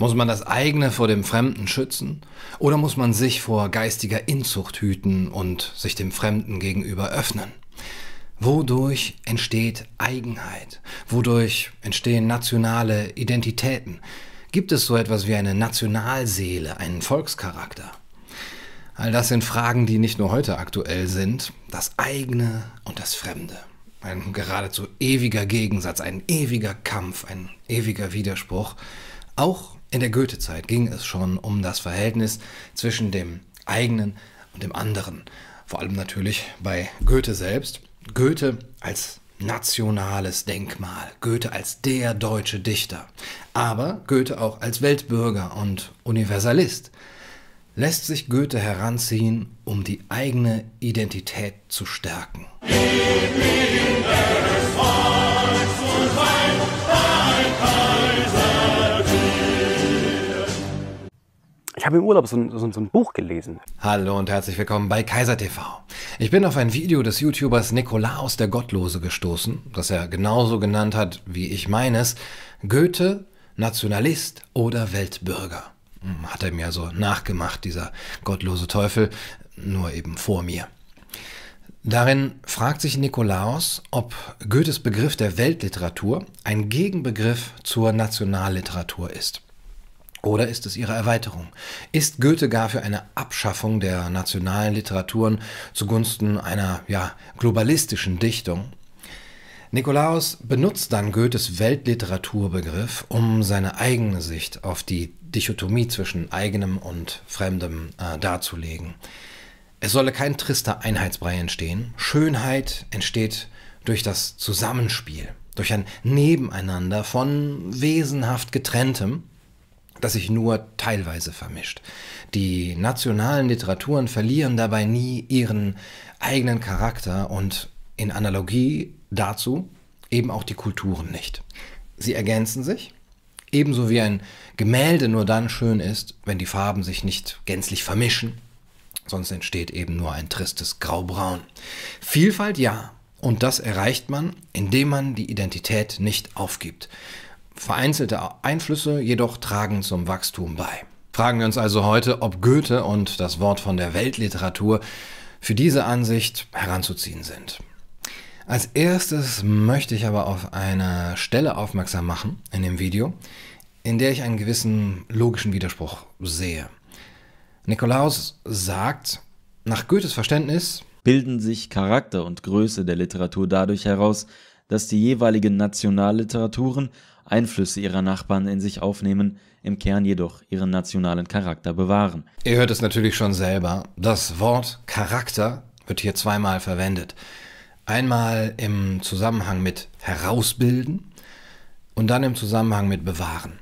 Muss man das eigene vor dem Fremden schützen? Oder muss man sich vor geistiger Inzucht hüten und sich dem Fremden gegenüber öffnen? Wodurch entsteht Eigenheit? Wodurch entstehen nationale Identitäten? Gibt es so etwas wie eine Nationalseele, einen Volkscharakter? All das sind Fragen, die nicht nur heute aktuell sind. Das eigene und das Fremde. Ein geradezu ewiger Gegensatz, ein ewiger Kampf, ein ewiger Widerspruch. Auch in der Goethe-Zeit ging es schon um das Verhältnis zwischen dem eigenen und dem anderen. Vor allem natürlich bei Goethe selbst. Goethe als nationales Denkmal, Goethe als der deutsche Dichter, aber Goethe auch als Weltbürger und Universalist. Lässt sich Goethe heranziehen, um die eigene Identität zu stärken. Ich habe im Urlaub so ein, so, so ein, Buch gelesen. Hallo und herzlich willkommen bei Kaiser TV. Ich bin auf ein Video des YouTubers Nikolaus der Gottlose gestoßen, das er genauso genannt hat wie ich meines. Goethe, Nationalist oder Weltbürger. Hm, hat er mir so nachgemacht, dieser gottlose Teufel, nur eben vor mir. Darin fragt sich Nikolaus, ob Goethes Begriff der Weltliteratur ein Gegenbegriff zur Nationalliteratur ist. Oder ist es ihre Erweiterung? Ist Goethe gar für eine Abschaffung der nationalen Literaturen zugunsten einer ja, globalistischen Dichtung? Nikolaus benutzt dann Goethes Weltliteraturbegriff, um seine eigene Sicht auf die Dichotomie zwischen eigenem und fremdem äh, darzulegen. Es solle kein trister Einheitsbrei entstehen. Schönheit entsteht durch das Zusammenspiel, durch ein Nebeneinander von wesenhaft getrenntem, das sich nur teilweise vermischt. Die nationalen Literaturen verlieren dabei nie ihren eigenen Charakter und in Analogie dazu eben auch die Kulturen nicht. Sie ergänzen sich, ebenso wie ein Gemälde nur dann schön ist, wenn die Farben sich nicht gänzlich vermischen, sonst entsteht eben nur ein tristes Graubraun. Vielfalt ja, und das erreicht man, indem man die Identität nicht aufgibt. Vereinzelte Einflüsse jedoch tragen zum Wachstum bei. Fragen wir uns also heute, ob Goethe und das Wort von der Weltliteratur für diese Ansicht heranzuziehen sind. Als erstes möchte ich aber auf eine Stelle aufmerksam machen in dem Video, in der ich einen gewissen logischen Widerspruch sehe. Nikolaus sagt, nach Goethes Verständnis bilden sich Charakter und Größe der Literatur dadurch heraus, dass die jeweiligen Nationalliteraturen Einflüsse ihrer Nachbarn in sich aufnehmen, im Kern jedoch ihren nationalen Charakter bewahren. Ihr hört es natürlich schon selber. Das Wort Charakter wird hier zweimal verwendet. Einmal im Zusammenhang mit herausbilden und dann im Zusammenhang mit bewahren.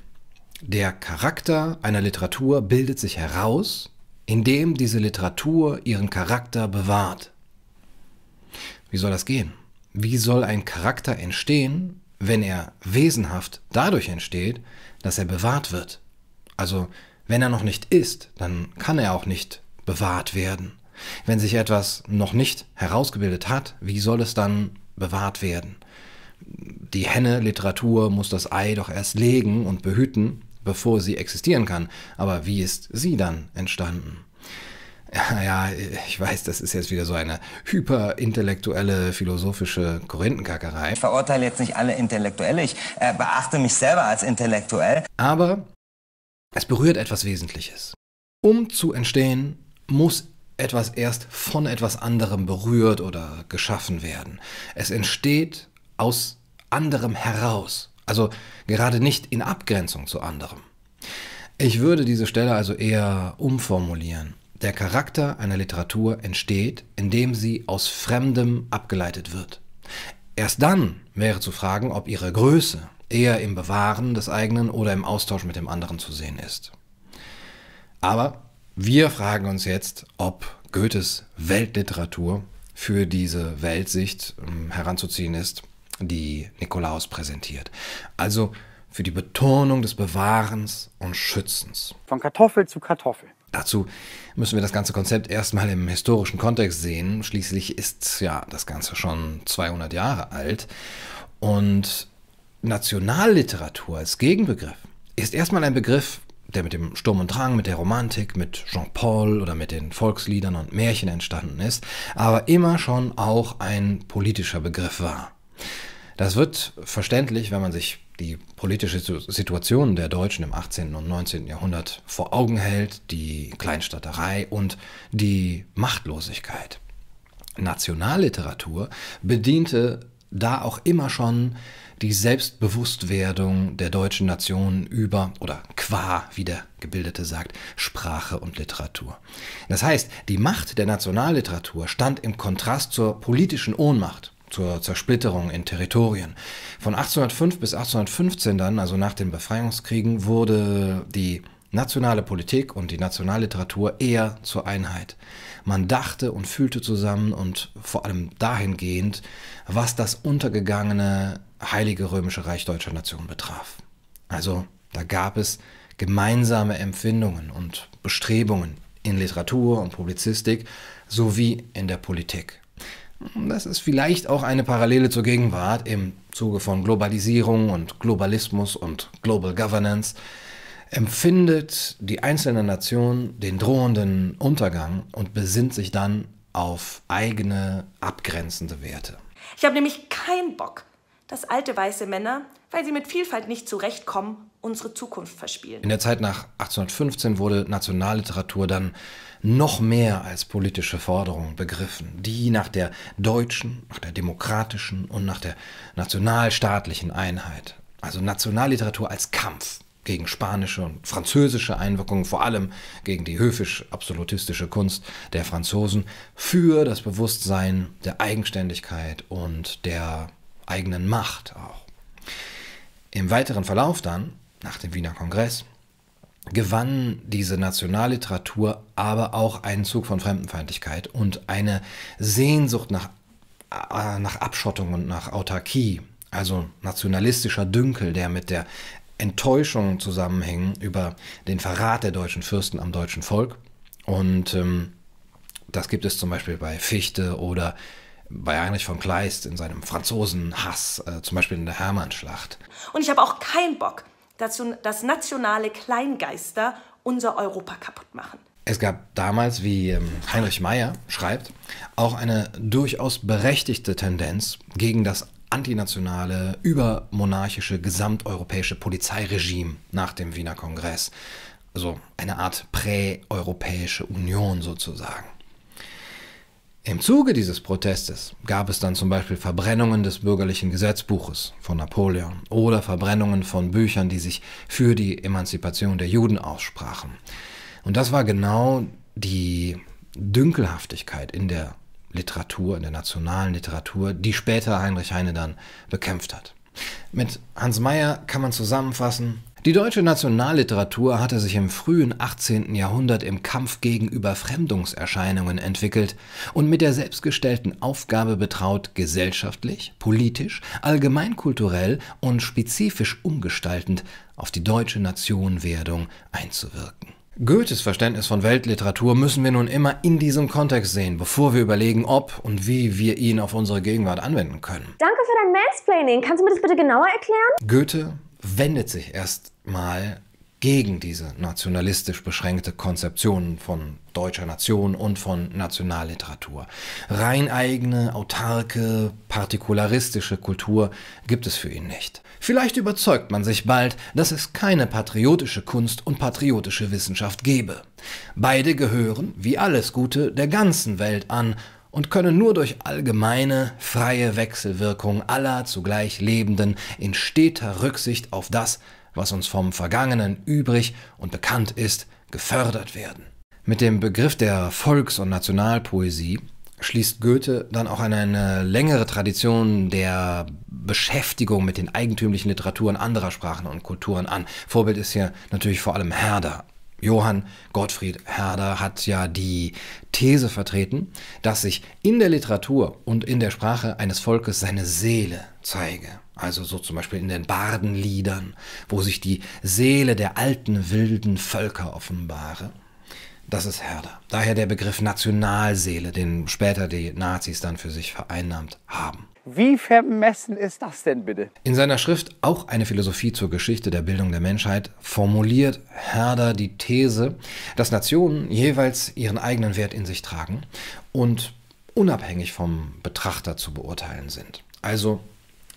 Der Charakter einer Literatur bildet sich heraus, indem diese Literatur ihren Charakter bewahrt. Wie soll das gehen? Wie soll ein Charakter entstehen, wenn er wesenhaft dadurch entsteht, dass er bewahrt wird. Also wenn er noch nicht ist, dann kann er auch nicht bewahrt werden. Wenn sich etwas noch nicht herausgebildet hat, wie soll es dann bewahrt werden? Die Henne Literatur muss das Ei doch erst legen und behüten, bevor sie existieren kann. Aber wie ist sie dann entstanden? Ja, ja, ich weiß, das ist jetzt wieder so eine hyperintellektuelle, philosophische Korinthenkackerei. Ich verurteile jetzt nicht alle Intellektuelle, ich äh, beachte mich selber als intellektuell. Aber es berührt etwas Wesentliches. Um zu entstehen, muss etwas erst von etwas anderem berührt oder geschaffen werden. Es entsteht aus anderem heraus, also gerade nicht in Abgrenzung zu anderem. Ich würde diese Stelle also eher umformulieren. Der Charakter einer Literatur entsteht, indem sie aus Fremdem abgeleitet wird. Erst dann wäre zu fragen, ob ihre Größe eher im Bewahren des eigenen oder im Austausch mit dem anderen zu sehen ist. Aber wir fragen uns jetzt, ob Goethes Weltliteratur für diese Weltsicht ähm, heranzuziehen ist, die Nikolaus präsentiert. Also für die Betonung des Bewahrens und Schützens. Von Kartoffel zu Kartoffel. Dazu müssen wir das ganze Konzept erstmal im historischen Kontext sehen. Schließlich ist ja das Ganze schon 200 Jahre alt. Und Nationalliteratur als Gegenbegriff ist erstmal ein Begriff, der mit dem Sturm und Drang, mit der Romantik, mit Jean-Paul oder mit den Volksliedern und Märchen entstanden ist, aber immer schon auch ein politischer Begriff war. Das wird verständlich, wenn man sich die politische Situation der Deutschen im 18. und 19. Jahrhundert vor Augen hält, die Kleinstaaterei und die Machtlosigkeit. Nationalliteratur bediente da auch immer schon die Selbstbewusstwerdung der deutschen Nation über oder qua, wie der Gebildete sagt, Sprache und Literatur. Das heißt, die Macht der Nationalliteratur stand im Kontrast zur politischen Ohnmacht zur Zersplitterung in Territorien. Von 1805 bis 1815 dann, also nach den Befreiungskriegen, wurde die nationale Politik und die Nationalliteratur eher zur Einheit. Man dachte und fühlte zusammen und vor allem dahingehend, was das untergegangene Heilige Römische Reich Deutscher Nation betraf. Also da gab es gemeinsame Empfindungen und Bestrebungen in Literatur und Publizistik sowie in der Politik. Das ist vielleicht auch eine Parallele zur Gegenwart im Zuge von Globalisierung und Globalismus und Global Governance. Empfindet die einzelne Nation den drohenden Untergang und besinnt sich dann auf eigene abgrenzende Werte. Ich habe nämlich keinen Bock, dass alte weiße Männer, weil sie mit Vielfalt nicht zurechtkommen, unsere Zukunft verspielen. In der Zeit nach 1815 wurde Nationalliteratur dann noch mehr als politische Forderung begriffen, die nach der deutschen, nach der demokratischen und nach der nationalstaatlichen Einheit, also Nationalliteratur als Kampf gegen spanische und französische Einwirkungen, vor allem gegen die höfisch-absolutistische Kunst der Franzosen, für das Bewusstsein der Eigenständigkeit und der eigenen Macht auch. Im weiteren Verlauf dann, nach dem Wiener Kongress, gewann diese Nationalliteratur aber auch einen Zug von Fremdenfeindlichkeit und eine Sehnsucht nach, äh, nach Abschottung und nach Autarkie, also nationalistischer Dünkel, der mit der Enttäuschung zusammenhängen über den Verrat der deutschen Fürsten am deutschen Volk. Und ähm, das gibt es zum Beispiel bei Fichte oder bei Heinrich von Kleist in seinem Franzosenhass, äh, zum Beispiel in der Hermannschlacht. Und ich habe auch keinen Bock, dass, nationale Kleingeister unser Europa kaputt machen. Es gab damals, wie ähm, Heinrich Meyer schreibt, auch eine durchaus berechtigte Tendenz gegen das antinationale, übermonarchische, gesamteuropäische Polizeiregime nach dem Wiener Kongress. Also eine Art präeuropäische Union sozusagen. Im Zuge dieses Protestes gab es dann zum Beispiel Verbrennungen des bürgerlichen Gesetzbuches von Napoleon oder Verbrennungen von Büchern, die sich für die Emanzipation der Juden aussprachen. Und das war genau die Dünkelhaftigkeit in der Literatur, in der nationalen Literatur, die später Heinrich Heine dann bekämpft hat. Mit Hans Meyer kann man zusammenfassen, die deutsche Nationalliteratur hatte sich im frühen 18. Jahrhundert im Kampf gegen Überfremdungserscheinungen entwickelt und mit der selbstgestellten Aufgabe betraut, gesellschaftlich, politisch, allgemeinkulturell und spezifisch umgestaltend auf die deutsche Nationwerdung einzuwirken. Goethes Verständnis von Weltliteratur müssen wir nun immer in diesem Kontext sehen, bevor wir überlegen, ob und wie wir ihn auf unsere Gegenwart anwenden können. Danke für dein Mansplaining. Kannst du mir das bitte genauer erklären? Goethe wendet sich erstmal gegen diese nationalistisch beschränkte Konzeption von deutscher Nation und von Nationalliteratur. Rein eigene, autarke, partikularistische Kultur gibt es für ihn nicht. Vielleicht überzeugt man sich bald, dass es keine patriotische Kunst und patriotische Wissenschaft gebe. Beide gehören, wie alles Gute, der ganzen Welt an und können nur durch allgemeine, freie Wechselwirkung aller zugleich Lebenden in steter Rücksicht auf das, was uns vom Vergangenen übrig und bekannt ist, gefördert werden. Mit dem Begriff der Volks- und Nationalpoesie schließt Goethe dann auch eine, eine, längere Tradition der Beschäftigung mit den eigentümlichen Literaturen anderer Sprachen und Kulturen an. Vorbild ist hier natürlich vor allem Herder. Johann Gottfried Herder hat ja die These vertreten, dass sich in der Literatur und in der Sprache eines Volkes seine Seele zeige. Also so zum Beispiel in den Bardenliedern, wo sich die Seele der alten wilden Völker offenbare. das ist Herder. Daher der Begriff Nationalseele, den später die Nazis dann für sich vereinnahmt haben. Wie vermessen ist das denn bitte? In seiner Schrift Auch eine Philosophie zur Geschichte der Bildung der Menschheit formuliert Herder die These, dass Nationen jeweils ihren eigenen Wert in sich tragen und unabhängig vom Betrachter zu beurteilen sind. Also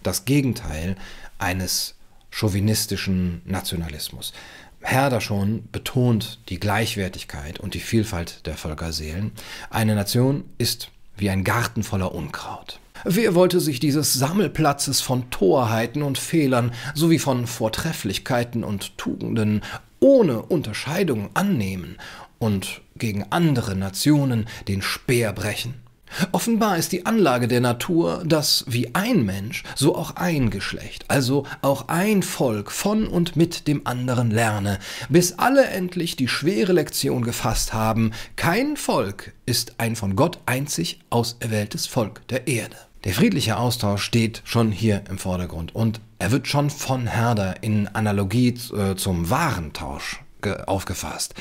das Gegenteil eines chauvinistischen Nationalismus. Herder schon betont die Gleichwertigkeit und die Vielfalt der Völkerseelen. Eine Nation ist wie ein Garten voller Unkraut. Wer wollte sich dieses Sammelplatzes von Torheiten und Fehlern sowie von Vortrefflichkeiten und Tugenden ohne Unterscheidung annehmen und gegen andere Nationen den Speer brechen? Offenbar ist die Anlage der Natur, dass wie ein Mensch, so auch ein Geschlecht, also auch ein Volk von und mit dem anderen lerne, bis alle endlich die schwere Lektion gefasst haben, kein Volk ist ein von Gott einzig auserwähltes Volk der Erde. Der friedliche Austausch steht schon hier im Vordergrund und er wird schon von Herder in Analogie äh, zum Warentausch aufgefasst.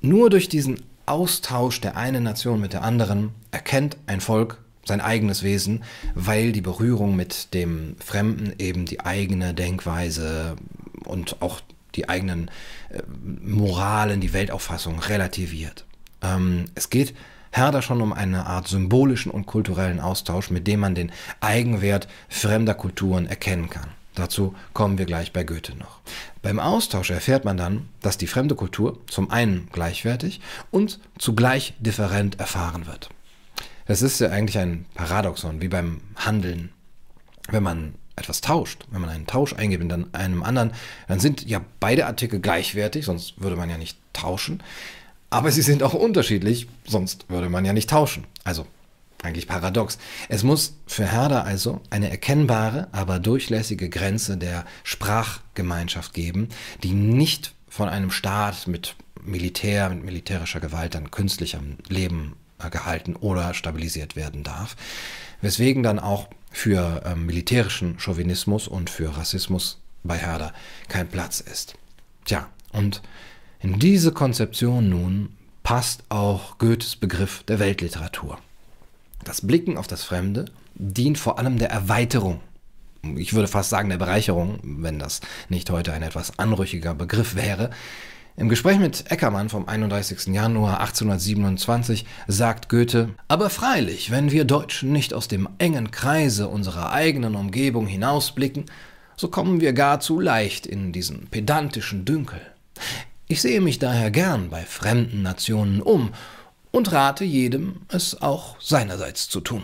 Nur durch diesen Austausch der einen Nation mit der anderen erkennt ein Volk sein eigenes Wesen, weil die Berührung mit dem Fremden eben die eigene Denkweise und auch die eigenen äh, Moralen, die Weltauffassung relativiert. Ähm, es geht Herder schon um eine Art symbolischen und kulturellen Austausch, mit dem man den Eigenwert fremder Kulturen erkennen kann. Dazu kommen wir gleich bei Goethe noch. Beim Austausch erfährt man dann, dass die fremde Kultur zum einen gleichwertig und zugleich different erfahren wird. Das ist ja eigentlich ein Paradoxon, wie beim Handeln. Wenn man etwas tauscht, wenn man einen Tausch eingibt in einem anderen, dann sind ja beide Artikel gleichwertig, sonst würde man ja nicht tauschen. Aber sie sind auch unterschiedlich, sonst würde man ja nicht tauschen. Also eigentlich paradox. Es muss für Herder also eine erkennbare, aber durchlässige Grenze der Sprachgemeinschaft geben, die nicht von einem Staat mit Militär, mit militärischer Gewalt dann künstlich am Leben äh, gehalten oder stabilisiert werden darf. Weswegen dann auch für äh, militärischen Chauvinismus und für Rassismus bei Herder kein Platz ist. Tja, und in diese Konzeption nun passt auch Goethes Begriff der Weltliteratur. Das Blicken auf das Fremde dient vor allem der Erweiterung. Ich würde fast sagen der Bereicherung, wenn das nicht heute ein etwas anrüchiger Begriff wäre. Im Gespräch mit Eckermann vom 31. Januar 1827 sagt Goethe, aber freilich, wenn wir Deutschen nicht aus dem engen Kreise unserer eigenen Umgebung hinausblicken, so kommen wir gar zu leicht in diesen pedantischen Dünkel. Ich sehe mich daher gern bei fremden Nationen um und rate jedem, es auch seinerseits zu tun.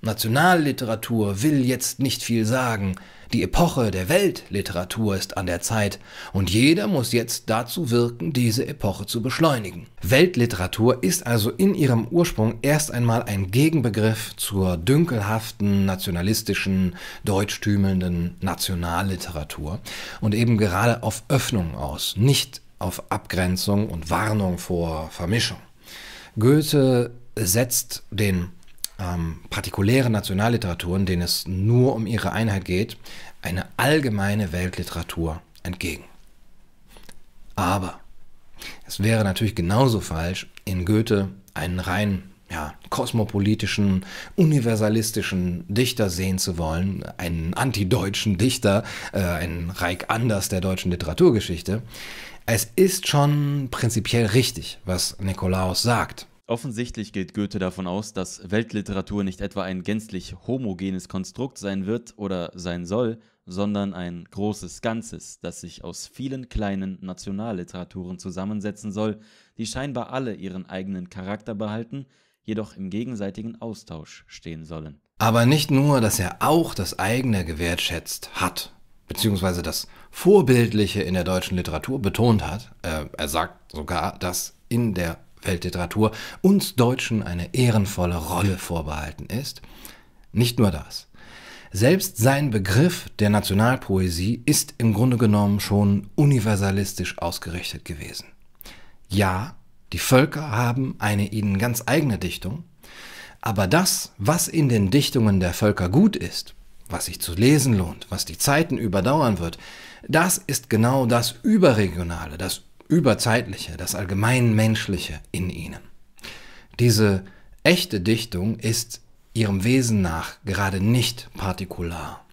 Nationalliteratur will jetzt nicht viel sagen, die Epoche der Weltliteratur ist an der Zeit und jeder muss jetzt dazu wirken, diese Epoche zu beschleunigen. Weltliteratur ist also in ihrem Ursprung erst einmal ein Gegenbegriff zur dünkelhaften, nationalistischen, deutschtümelnden Nationalliteratur und eben gerade auf Öffnung aus, nicht auf Abgrenzung und Warnung vor Vermischung. Goethe setzt den ähm, partikulären Nationalliteraturen, denen es nur um ihre Einheit geht, eine allgemeine Weltliteratur entgegen. Aber es wäre natürlich genauso falsch, in Goethe einen rein ja, kosmopolitischen, universalistischen Dichter sehen zu wollen, einen antideutschen Dichter, äh, einen Reich Anders der deutschen Literaturgeschichte. Es ist schon prinzipiell richtig, was Nikolaus sagt. Offensichtlich geht Goethe davon aus, dass Weltliteratur nicht etwa ein gänzlich homogenes Konstrukt sein wird oder sein soll, sondern ein großes Ganzes, das sich aus vielen kleinen Nationalliteraturen zusammensetzen soll, die scheinbar alle ihren eigenen Charakter behalten, jedoch im gegenseitigen Austausch stehen sollen. Aber nicht nur, dass er auch das eigene gewertschätzt hat, beziehungsweise das Vorbildliche in der deutschen Literatur betont hat. Äh, er sagt sogar, dass in der Weltliteratur uns Deutschen eine ehrenvolle Rolle vorbehalten ist. Nicht nur das. Selbst sein Begriff der Nationalpoesie ist im Grunde genommen schon universalistisch ausgerichtet gewesen. Ja, die Völker haben eine ihnen ganz eigene Dichtung, aber das, was in den Dichtungen der Völker gut ist, was sich zu lesen lohnt, was die Zeiten überdauern wird, das ist genau das Überregionale, das Überzeitliche, das Allgemeinmenschliche in ihnen. Diese echte Dichtung ist ihrem Wesen nach gerade nicht partikular.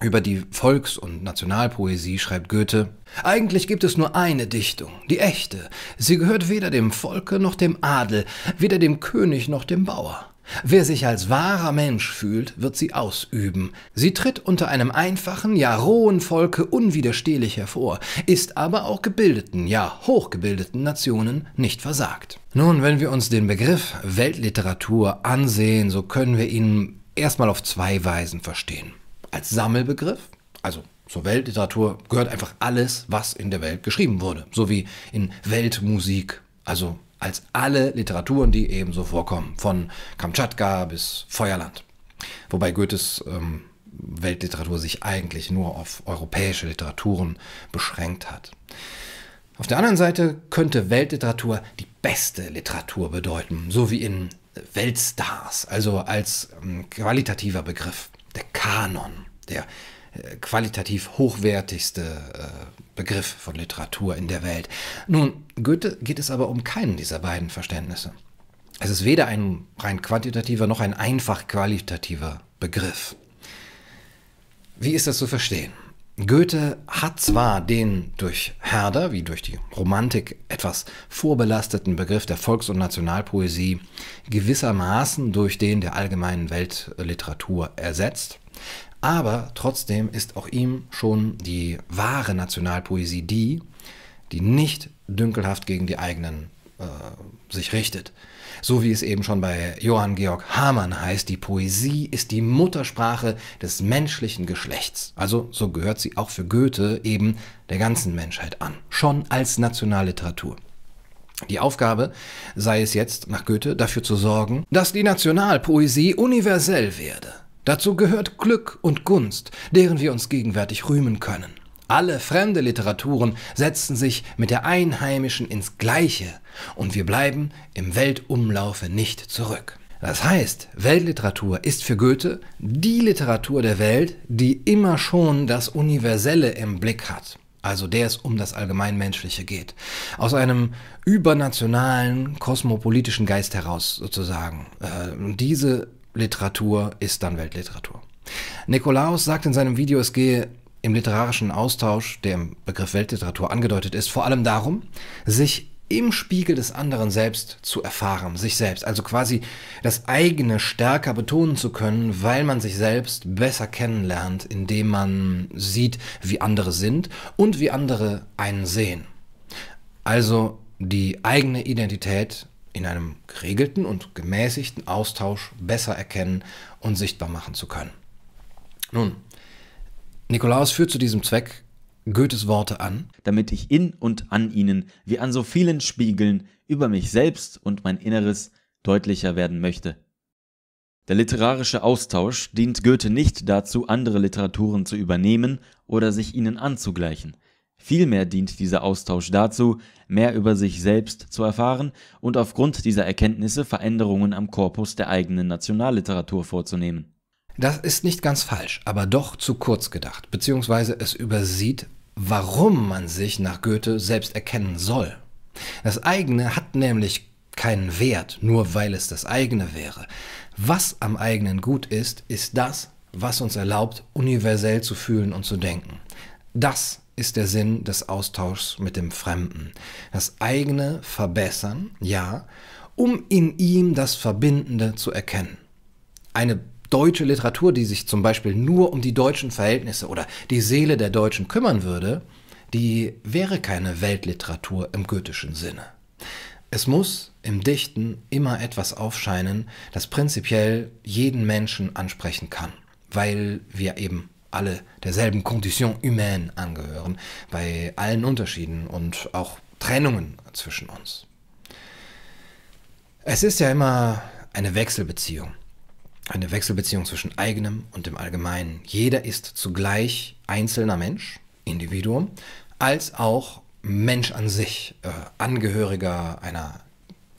Über die Volks- und Nationalpoesie schreibt Goethe, eigentlich gibt es nur eine Dichtung, die echte. Sie gehört weder dem Volke noch dem Adel, weder dem König noch dem Bauer. Wer sich als wahrer Mensch fühlt, wird sie ausüben. Sie tritt unter einem einfachen, ja rohen Volke unwiderstehlich hervor, ist aber auch gebildeten, ja hochgebildeten Nationen nicht versagt. Nun, wenn wir uns den Begriff Weltliteratur ansehen, so können wir ihn erstmal auf zwei Weisen verstehen als Sammelbegriff. Also zur Weltliteratur gehört einfach alles, was in der Welt geschrieben wurde. So wie in Weltmusik. Also als alle Literaturen, die ebenso vorkommen. Von Kamtschatka bis Feuerland. Wobei Goethes ähm, Weltliteratur sich eigentlich nur auf europäische Literaturen beschränkt hat. Auf der anderen Seite könnte Weltliteratur die beste Literatur bedeuten, so wie in Weltstars, also als ähm, qualitativer Begriff der Kanon, der qualitativ hochwertigste äh, Begriff von Literatur in der Welt. Nun, Goethe geht es aber um keinen dieser beiden Verständnisse. Es ist weder ein rein quantitativer noch ein einfach qualitativer Begriff. Wie ist das zu verstehen? Goethe hat zwar den durch Herder, wie durch die Romantik, etwas vorbelasteten Begriff der Volks- und Nationalpoesie gewissermaßen durch den der allgemeinen Weltliteratur ersetzt, aber trotzdem ist auch ihm schon die wahre Nationalpoesie die, die nicht dünkelhaft gegen die eigenen äh, sich richtet. So wie es eben schon bei Johann Georg Hamann heißt, die Poesie ist die Muttersprache des menschlichen Geschlechts. Also so gehört sie auch für Goethe eben der ganzen Menschheit an, schon als Nationalliteratur. Die Aufgabe sei es jetzt, nach Goethe, dafür zu sorgen, dass die Nationalpoesie universell werde. Dazu gehört Glück und Gunst, deren wir uns gegenwärtig rühmen können. Alle fremde Literaturen setzen sich mit der einheimischen ins Gleiche und wir bleiben im Weltumlaufe nicht zurück. Das heißt, Weltliteratur ist für Goethe die Literatur der Welt, die immer schon das Universelle im Blick hat, also der es um das Allgemeinmenschliche geht. Aus einem übernationalen, kosmopolitischen Geist heraus sozusagen. Äh, diese Literatur ist dann Weltliteratur. Nikolaus sagt in seinem Video, es gehe im literarischen Austausch, der im Begriff Weltliteratur angedeutet ist, vor allem darum, sich im Spiegel des anderen selbst zu erfahren, sich selbst, also quasi das eigene stärker betonen zu können, weil man sich selbst besser kennenlernt, indem man sieht, wie andere sind und wie andere einen sehen. Also die eigene Identität in einem geregelten und gemäßigten Austausch besser erkennen und sichtbar machen zu können. Nun, Nikolaus führt zu diesem Zweck Goethes Worte an, damit ich in und an ihnen, wie an so vielen Spiegeln, über mich selbst und mein Inneres deutlicher werden möchte. Der literarische Austausch dient Goethe nicht dazu, andere Literaturen zu übernehmen oder sich ihnen anzugleichen. Vielmehr dient dieser Austausch dazu, mehr über sich selbst zu erfahren und aufgrund dieser Erkenntnisse Veränderungen am Korpus der eigenen Nationalliteratur vorzunehmen. Das ist nicht ganz falsch, aber doch zu kurz gedacht, beziehungsweise es übersieht, warum man sich nach Goethe selbst erkennen soll. Das eigene hat nämlich keinen Wert, nur weil es das eigene wäre. Was am eigenen gut ist, ist das, was uns erlaubt, universell zu fühlen und zu denken. Das ist der Sinn des Austauschs mit dem Fremden. Das eigene verbessern, ja, um in ihm das Verbindende zu erkennen. Eine deutsche Literatur, die sich zum Beispiel nur um die deutschen Verhältnisse oder die Seele der Deutschen kümmern würde, die wäre keine Weltliteratur im goethischen Sinne. Es muss im Dichten immer etwas aufscheinen, das prinzipiell jeden Menschen ansprechen kann, weil wir eben alle derselben Condition humaine angehören, bei allen Unterschieden und auch Trennungen zwischen uns. Es ist ja immer eine Wechselbeziehung. Eine Wechselbeziehung zwischen eigenem und dem Allgemeinen. Jeder ist zugleich einzelner Mensch, Individuum, als auch Mensch an sich, äh, Angehöriger einer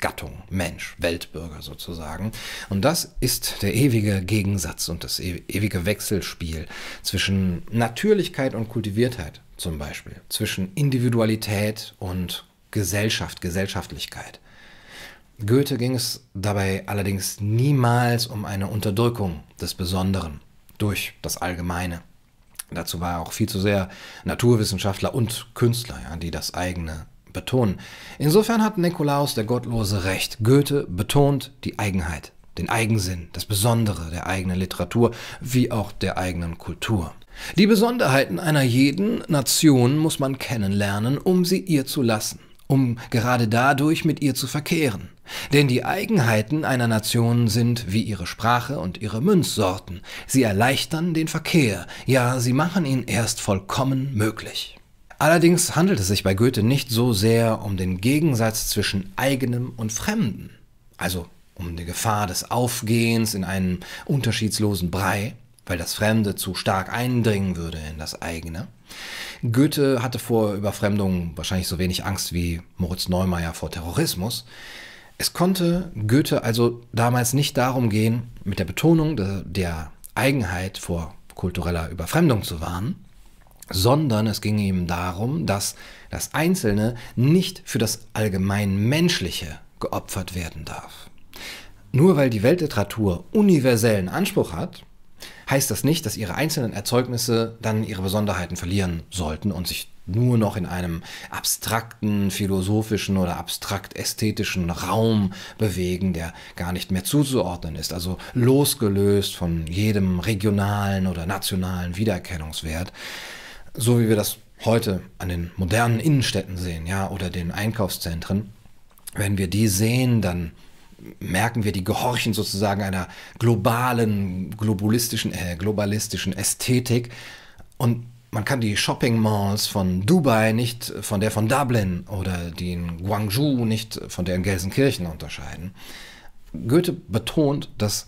Gattung, Mensch, Weltbürger sozusagen. Und das ist der ewige Gegensatz und das ewige Wechselspiel zwischen Natürlichkeit und Kultiviertheit, zum Beispiel zwischen Individualität und Gesellschaft, Gesellschaftlichkeit. Goethe ging es dabei allerdings niemals um eine Unterdrückung des Besonderen durch das Allgemeine. Dazu war er auch viel zu sehr Naturwissenschaftler und Künstler, ja, die das eigene betonen. Insofern hat Nikolaus der Gottlose recht. Goethe betont die Eigenheit, den Eigensinn, das Besondere der eigenen Literatur wie auch der eigenen Kultur. Die Besonderheiten einer jeden Nation muss man kennenlernen, um sie ihr zu lassen, um gerade dadurch mit ihr zu verkehren. Denn die Eigenheiten einer Nation sind wie ihre Sprache und ihre Münzsorten. Sie erleichtern den Verkehr, ja, sie machen ihn erst vollkommen möglich. Allerdings handelt es sich bei Goethe nicht so sehr um den Gegensatz zwischen eigenem und fremden, also um die Gefahr des Aufgehens in einen unterschiedslosen Brei, weil das Fremde zu stark eindringen würde in das eigene. Goethe hatte vor Überfremdung wahrscheinlich so wenig Angst wie Moritz Neumeier vor Terrorismus. Es konnte Goethe also damals nicht darum gehen, mit der Betonung de, der Eigenheit vor kultureller Überfremdung zu warnen, sondern es ging ihm darum, dass das Einzelne nicht für das allgemein Menschliche geopfert werden darf. Nur weil die Weltliteratur universellen Anspruch hat, heißt das nicht, dass ihre einzelnen Erzeugnisse dann ihre Besonderheiten verlieren sollten und sich nur noch in einem abstrakten, philosophischen oder abstrakt ästhetischen Raum bewegen, der gar nicht mehr zuzuordnen ist, also losgelöst von jedem regionalen oder nationalen Wiedererkennungswert, so wie wir das heute an den modernen Innenstädten sehen, ja, oder den Einkaufszentren. Wenn wir die sehen, dann merken wir, die gehorchen sozusagen einer globalen, globalistischen, äh, globalistischen Ästhetik. Und man kann die Shopping Malls von Dubai nicht von der von Dublin oder die in Guangzhou nicht von der in Gelsenkirchen unterscheiden. Goethe betont, dass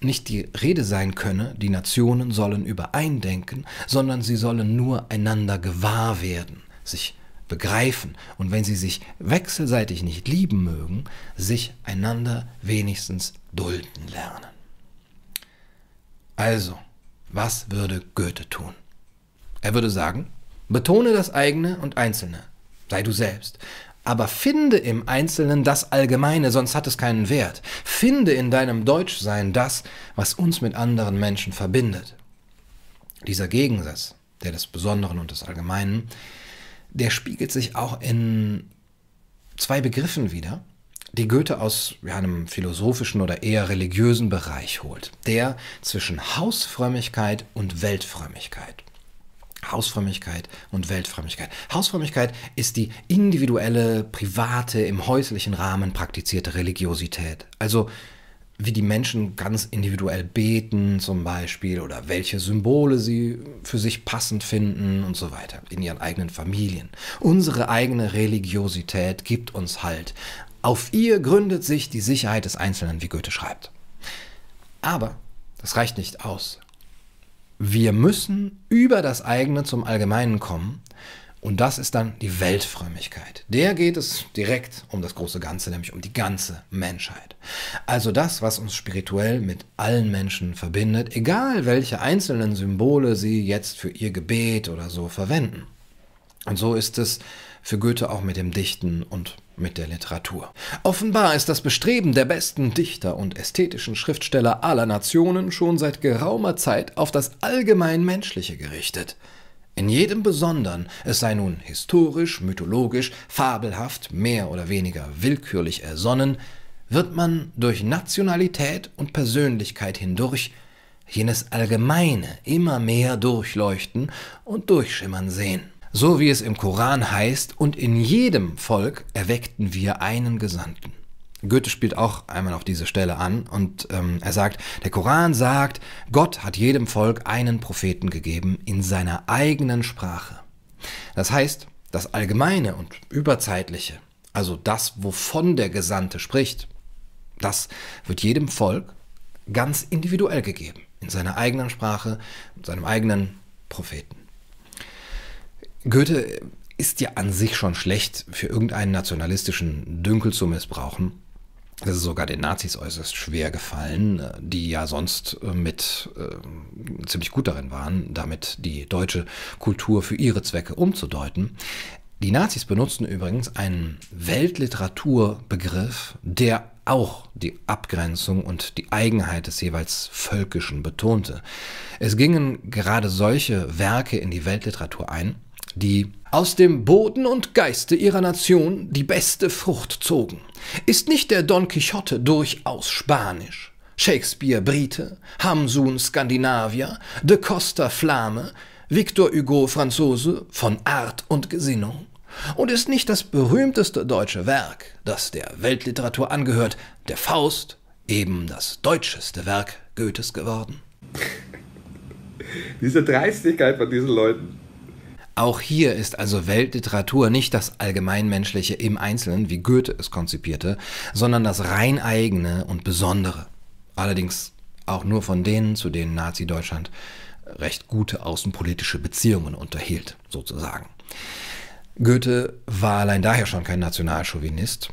nicht die Rede sein könne, die Nationen sollen übereindenken, sondern sie sollen nur einander gewahr werden, sich begreifen und wenn sie sich wechselseitig nicht lieben mögen, sich einander wenigstens dulden lernen. Also, was würde Goethe tun? Er würde sagen, betone das eigene und Einzelne, sei du selbst, aber finde im Einzelnen das Allgemeine, sonst hat es keinen Wert. Finde in deinem Deutschsein das, was uns mit anderen Menschen verbindet. Dieser Gegensatz, der des Besonderen und des Allgemeinen, der spiegelt sich auch in zwei Begriffen wieder, die Goethe aus einem philosophischen oder eher religiösen Bereich holt. Der zwischen Hausfrömmigkeit und Weltfrömmigkeit. Hausfrömmigkeit und Weltfrömmigkeit. Hausfrömmigkeit ist die individuelle, private, im häuslichen Rahmen praktizierte Religiosität. Also wie die Menschen ganz individuell beten zum Beispiel oder welche Symbole sie für sich passend finden und so weiter in ihren eigenen Familien. Unsere eigene Religiosität gibt uns Halt. Auf ihr gründet sich die Sicherheit des Einzelnen, wie Goethe schreibt. Aber das reicht nicht aus. Wir müssen über das eigene zum Allgemeinen kommen und das ist dann die Weltfrömmigkeit. Der geht es direkt um das große Ganze, nämlich um die ganze Menschheit. Also das, was uns spirituell mit allen Menschen verbindet, egal welche einzelnen Symbole sie jetzt für ihr Gebet oder so verwenden. Und so ist es für Goethe auch mit dem Dichten und mit der Literatur. Offenbar ist das Bestreben der besten Dichter und ästhetischen Schriftsteller aller Nationen schon seit geraumer Zeit auf das allgemein Menschliche gerichtet – in jedem Besonderen, es sei nun historisch, mythologisch, fabelhaft, mehr oder weniger willkürlich ersonnen, wird man durch Nationalität und Persönlichkeit hindurch jenes Allgemeine immer mehr durchleuchten und durchschimmern sehen. So wie es im Koran heißt, und in jedem Volk erweckten wir einen Gesandten. Goethe spielt auch einmal auf diese Stelle an und ähm, er sagt, der Koran sagt, Gott hat jedem Volk einen Propheten gegeben in seiner eigenen Sprache. Das heißt, das Allgemeine und Überzeitliche, also das, wovon der Gesandte spricht, das wird jedem Volk ganz individuell gegeben, in seiner eigenen Sprache, seinem eigenen Propheten. Goethe ist ja an sich schon schlecht für irgendeinen nationalistischen Dünkel zu missbrauchen. Das ist sogar den Nazis äußerst schwer gefallen, äh, die ja sonst äh, mit äh, ziemlich gut darin waren, damit die deutsche Kultur für ihre Zwecke umzudeuten. Die Nazis benutzten übrigens einen Weltliteraturbegriff, der auch die Abgrenzung und die Eigenheit des jeweils Völkischen betonte. Es gingen gerade solche Werke in die Weltliteratur ein, die aus dem Boden und Geiste ihrer Nation die beste Frucht zogen. Ist nicht der Don Quixote durchaus spanisch? Shakespeare Brite, Hamsun Skandinavier, de Costa Flame, Victor Hugo Franzose von Art und Gesinnung? Und ist nicht das berühmteste deutsche Werk, das der Weltliteratur angehört, der Faust, eben das deutscheste Werk Goethes geworden? Diese Dreistigkeit von diesen Leuten. Auch hier ist also Weltliteratur nicht das Allgemeinmenschliche im Einzelnen, wie Goethe es konzipierte, sondern das rein eigene und Besondere. Allerdings auch nur von denen, zu denen Nazi-Deutschland recht gute außenpolitische Beziehungen unterhielt, sozusagen. Goethe war allein daher schon kein Nationalchauvinist,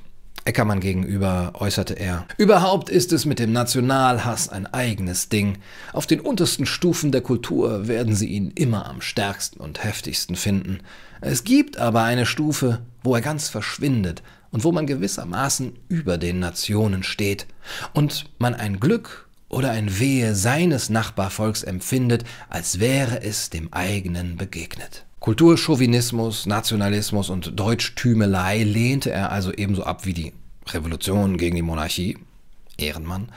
Eckermann gegenüber äußerte er, Überhaupt ist es mit dem Nationalhass ein eigenes Ding. Auf den untersten Stufen der Kultur werden Sie ihn immer am stärksten und heftigsten finden. Es gibt aber eine Stufe, wo er ganz verschwindet und wo man gewissermaßen über den Nationen steht und man ein Glück oder ein Wehe seines Nachbarvolks empfindet, als wäre es dem eigenen begegnet. Kulturchauvinismus, Nationalismus und Deutschtümelei lehnte er also ebenso ab wie die Revolution gegen die Monarchie. Ehrenmann.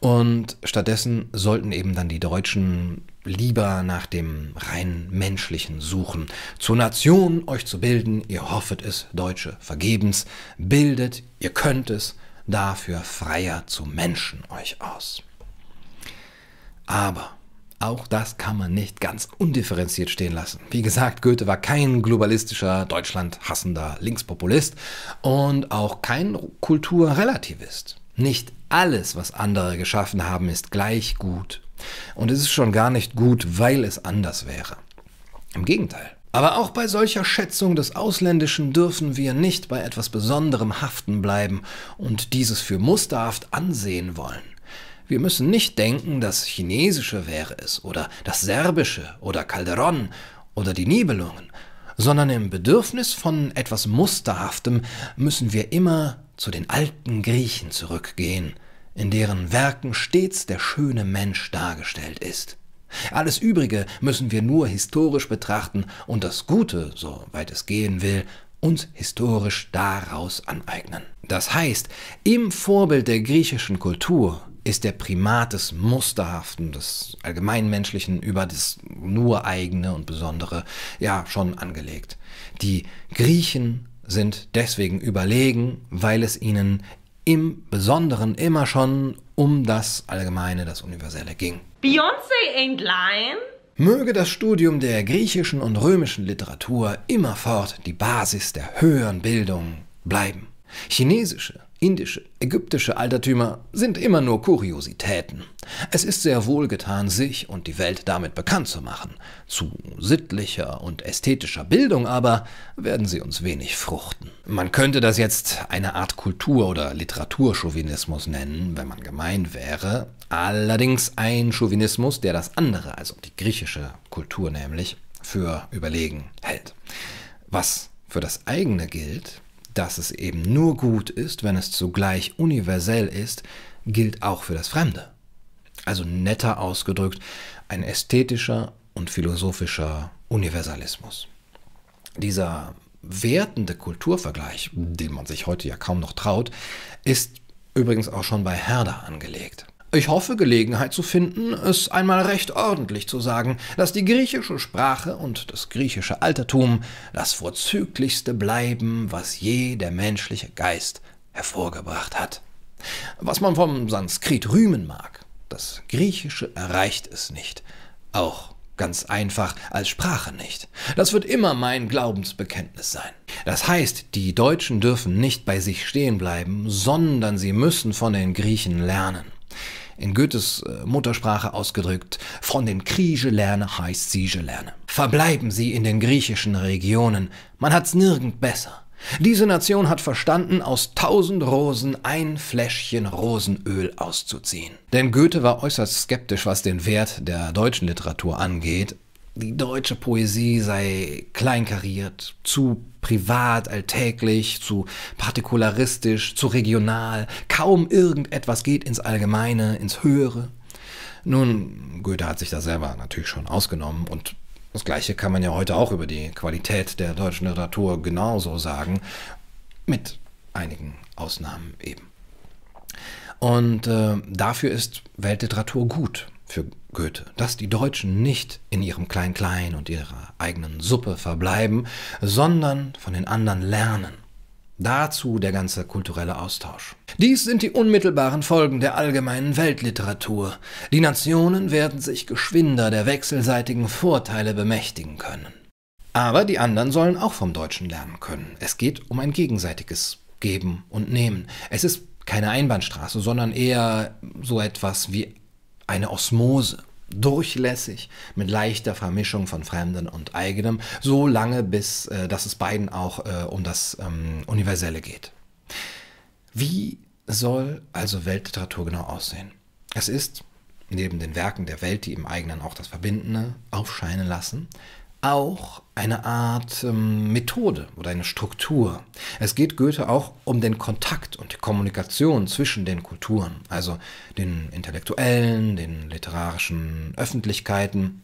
Und stattdessen sollten eben dann die Deutschen lieber nach dem rein menschlichen suchen. Zur Nation euch zu bilden, ihr hoffet es, Deutsche, vergebens, bildet, ihr könnt es, dafür freier zu Menschen euch aus. Aber auch das kann man nicht ganz undifferenziert stehen lassen. Wie gesagt, Goethe war kein globalistischer, Deutschland hassender Linkspopulist und auch kein Kulturrelativist. Nicht alles, was andere geschaffen haben, ist gleich gut. Und es ist schon gar nicht gut, weil es anders wäre. Im Gegenteil. Aber auch bei solcher Schätzung des Ausländischen dürfen wir nicht bei etwas Besonderem haften bleiben und dieses für musterhaft ansehen wollen. Wir müssen nicht denken, das Chinesische wäre es oder das Serbische oder Calderon oder die Nibelungen, sondern im Bedürfnis von etwas Musterhaftem müssen wir immer zu den alten Griechen zurückgehen, in deren Werken stets der schöne Mensch dargestellt ist. Alles Übrige müssen wir nur historisch betrachten und das Gute, soweit es gehen will, uns historisch daraus aneignen. Das heißt, im Vorbild der griechischen Kultur ist der Primat des Musterhaften, des Allgemeinmenschlichen über das nur eigene und Besondere ja schon angelegt. Die Griechen sind deswegen überlegen, weil es ihnen im Besonderen immer schon um das Allgemeine, das Universelle ging. Beyoncé ain't lying. Möge das Studium der griechischen und römischen Literatur immerfort die Basis der höheren Bildung bleiben. Chinesische, Indische, ägyptische Altertümer sind immer nur Kuriositäten. Es ist sehr wohlgetan, sich und die Welt damit bekannt zu machen. Zu sittlicher und ästhetischer Bildung aber werden sie uns wenig fruchten. Man könnte das jetzt eine Art Kultur- oder Literaturchauvinismus nennen, wenn man gemein wäre. Allerdings ein Chauvinismus, der das andere, also die griechische Kultur nämlich, für überlegen hält. Was für das eigene gilt, dass es eben nur gut ist, wenn es zugleich universell ist, gilt auch für das Fremde. Also netter ausgedrückt, ein ästhetischer und philosophischer Universalismus. Dieser wertende Kulturvergleich, den man sich heute ja kaum noch traut, ist übrigens auch schon bei Herder angelegt. Ich hoffe, Gelegenheit zu finden, es einmal recht ordentlich zu sagen, dass die griechische Sprache und das griechische Altertum das vorzüglichste bleiben, was je der menschliche Geist hervorgebracht hat. Was man vom Sanskrit rühmen mag, das Griechische erreicht es nicht. Auch ganz einfach als Sprache nicht. Das wird immer mein Glaubensbekenntnis sein. Das heißt, die Deutschen dürfen nicht bei sich stehen bleiben, sondern sie müssen von den Griechen lernen in Goethes äh, Muttersprache ausgedrückt, von den Kriege lerne heißt Siege lerne. Verbleiben Sie in den griechischen Regionen, man hat's nirgend besser. Diese Nation hat verstanden, aus tausend Rosen ein Fläschchen Rosenöl auszuziehen. Denn Goethe war äußerst skeptisch, was den Wert der deutschen Literatur angeht. Die deutsche Poesie sei kleinkariert, zu privat, alltäglich, zu partikularistisch, zu regional. Kaum irgendetwas geht ins Allgemeine, ins Höhere. Nun, Goethe hat sich da selber natürlich schon ausgenommen und das Gleiche kann man ja heute auch über die Qualität der deutschen Literatur genauso sagen, mit einigen Ausnahmen eben. Und äh, dafür ist Weltliteratur gut für Goethe, dass die Deutschen nicht in ihrem Klein-Klein und ihrer eigenen Suppe verbleiben, sondern von den anderen lernen. Dazu der ganze kulturelle Austausch. Dies sind die unmittelbaren Folgen der allgemeinen Weltliteratur. Die Nationen werden sich geschwinder der wechselseitigen Vorteile bemächtigen können. Aber die anderen sollen auch vom Deutschen lernen können. Es geht um ein gegenseitiges Geben und Nehmen. Es ist keine Einbahnstraße, sondern eher so etwas wie eine Osmose durchlässig, mit leichter Vermischung von Fremden und Eigenem, so lange bis, äh, dass es beiden auch äh, um das ähm, Universelle geht. Wie soll also Weltliteratur genau aussehen? Es ist, neben den Werken der Welt, die im eigenen auch das Verbindende aufscheinen lassen, auch eine Art ähm, Methode oder eine Struktur. Es geht Goethe auch um den Kontakt und die Kommunikation zwischen den Kulturen, also den intellektuellen, den literarischen Öffentlichkeiten,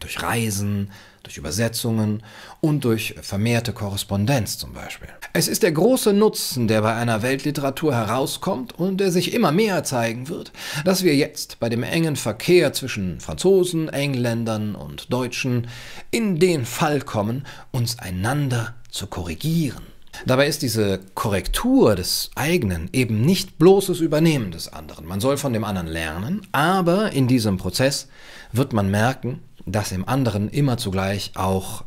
durch Reisen, durch Übersetzungen und durch vermehrte Korrespondenz zum Beispiel. Es ist der große Nutzen, der bei einer Weltliteratur herauskommt und der sich immer mehr zeigen wird, dass wir jetzt bei dem engen Verkehr zwischen Franzosen, Engländern und Deutschen in den Fall kommen, uns einander zu korrigieren. Dabei ist diese Korrektur des eigenen eben nicht bloßes Übernehmen des anderen. Man soll von dem anderen lernen, aber in diesem Prozess wird man merken, dass im anderen immer zugleich auch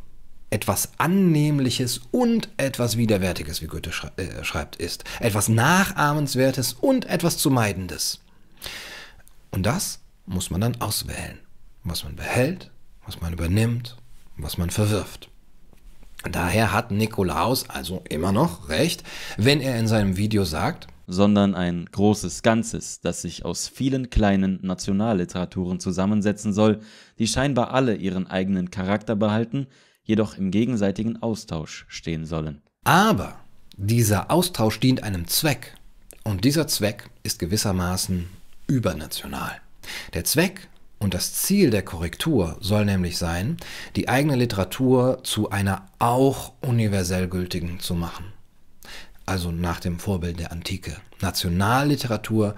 etwas Annehmliches und etwas Widerwärtiges, wie Goethe äh, schreibt, ist. Etwas Nachahmenswertes und etwas zu Meidendes. Und das muss man dann auswählen. Was man behält, was man übernimmt, was man verwirft. Daher hat Nikolaus also immer noch recht, wenn er in seinem Video sagt, sondern ein großes Ganzes, das sich aus vielen kleinen Nationalliteraturen zusammensetzen soll, die scheinbar alle ihren eigenen Charakter behalten, jedoch im gegenseitigen Austausch stehen sollen. Aber dieser Austausch dient einem Zweck, und dieser Zweck ist gewissermaßen übernational. Der Zweck und das Ziel der Korrektur soll nämlich sein, die eigene Literatur zu einer auch universell gültigen zu machen also nach dem Vorbild der Antike. Nationalliteratur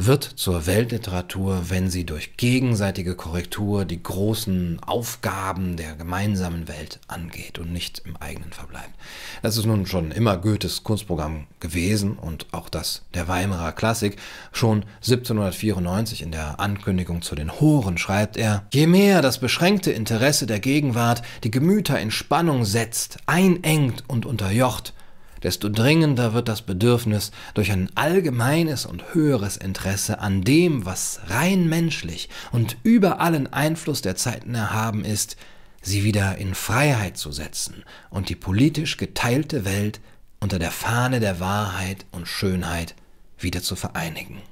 wird zur Weltliteratur, wenn sie durch gegenseitige Korrektur die großen Aufgaben der gemeinsamen Welt angeht und nicht im eigenen verbleibt. Das ist nun schon immer Goethes Kunstprogramm gewesen und auch das der Weimarer Klassik. Schon 1794 in der Ankündigung zu den Horen schreibt er, je mehr das beschränkte Interesse der Gegenwart die Gemüter in Spannung setzt, einengt und unterjocht, desto dringender wird das Bedürfnis durch ein allgemeines und höheres Interesse an dem, was rein menschlich und über allen Einfluss der Zeiten erhaben ist, sie wieder in Freiheit zu setzen und die politisch geteilte Welt unter der Fahne der Wahrheit und Schönheit wieder zu vereinigen.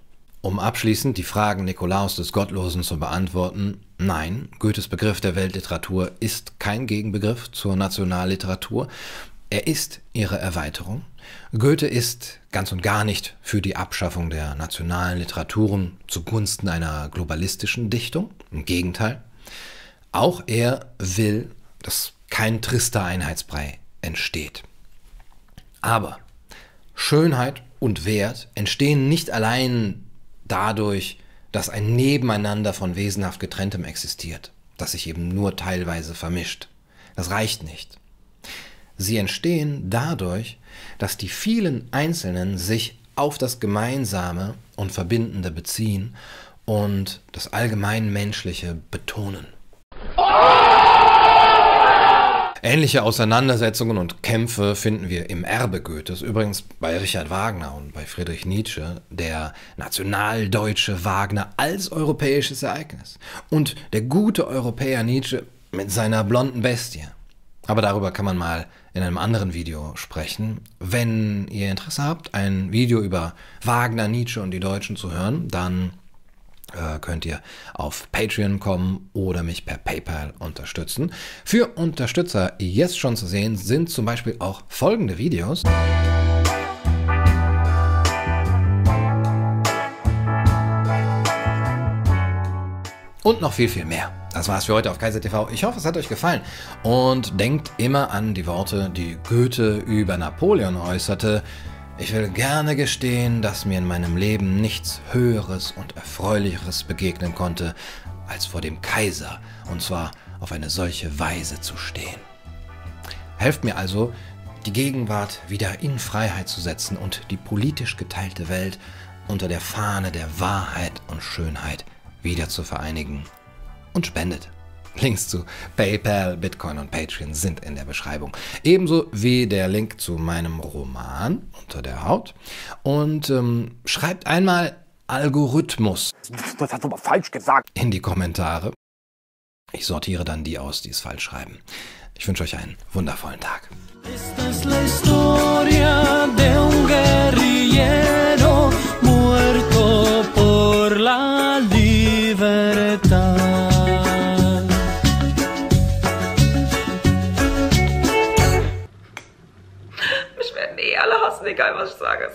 Um abschließend die Fragen Nikolaus des Gottlosen zu beantworten, nein, Goethes Begriff der Weltliteratur ist kein Gegenbegriff zur Nationalliteratur, er ist ihre Erweiterung. Goethe ist ganz und gar nicht für die Abschaffung der nationalen Literaturen zugunsten einer globalistischen Dichtung. Im Gegenteil. Auch er will, dass kein trister Einheitsbrei entsteht. Aber Schönheit und Wert entstehen nicht allein dadurch, dass ein Nebeneinander von wesenhaft getrenntem existiert, das sich eben nur teilweise vermischt. Das reicht nicht. Sie entstehen dadurch, dass die vielen Einzelnen sich auf das Gemeinsame und Verbindende beziehen und das allgemein Menschliche betonen. Ähnliche Auseinandersetzungen und Kämpfe finden wir im Erbe Goethes, übrigens bei Richard Wagner und bei Friedrich Nietzsche, der nationaldeutsche Wagner als europäisches Ereignis und der gute Europäer Nietzsche mit seiner blonden Bestie. Aber darüber kann man mal in einem anderen Video sprechen. Wenn ihr Interesse habt, ein Video über Wagner, Nietzsche und die Deutschen zu hören, dann äh, könnt ihr auf Patreon kommen oder mich per PayPal unterstützen. Für Unterstützer jetzt schon zu sehen sind zum Beispiel auch folgende Videos. Und noch viel, viel mehr. Das war's für heute auf Kaiser TV. Ich hoffe, es hat euch gefallen. Und denkt immer an die Worte, die Goethe über Napoleon äußerte. Ich will gerne gestehen, dass mir in meinem Leben nichts Höheres und Erfreulicheres begegnen konnte, als vor dem Kaiser, und zwar auf eine solche Weise zu stehen. Helft mir also, die Gegenwart wieder in Freiheit zu setzen und die politisch geteilte Welt unter der Fahne der Wahrheit und Schönheit wieder zu vereinigen. Und spendet. Links zu PayPal, Bitcoin und Patreon sind in der Beschreibung. Ebenso wie der Link zu meinem Roman unter der Haut. Und ähm, schreibt einmal Algorithmus. Das hast du aber falsch gesagt. In die Kommentare. Ich sortiere dann die aus, die es falsch schreiben. Ich wünsche euch einen wundervollen Tag. Egal was ich sage.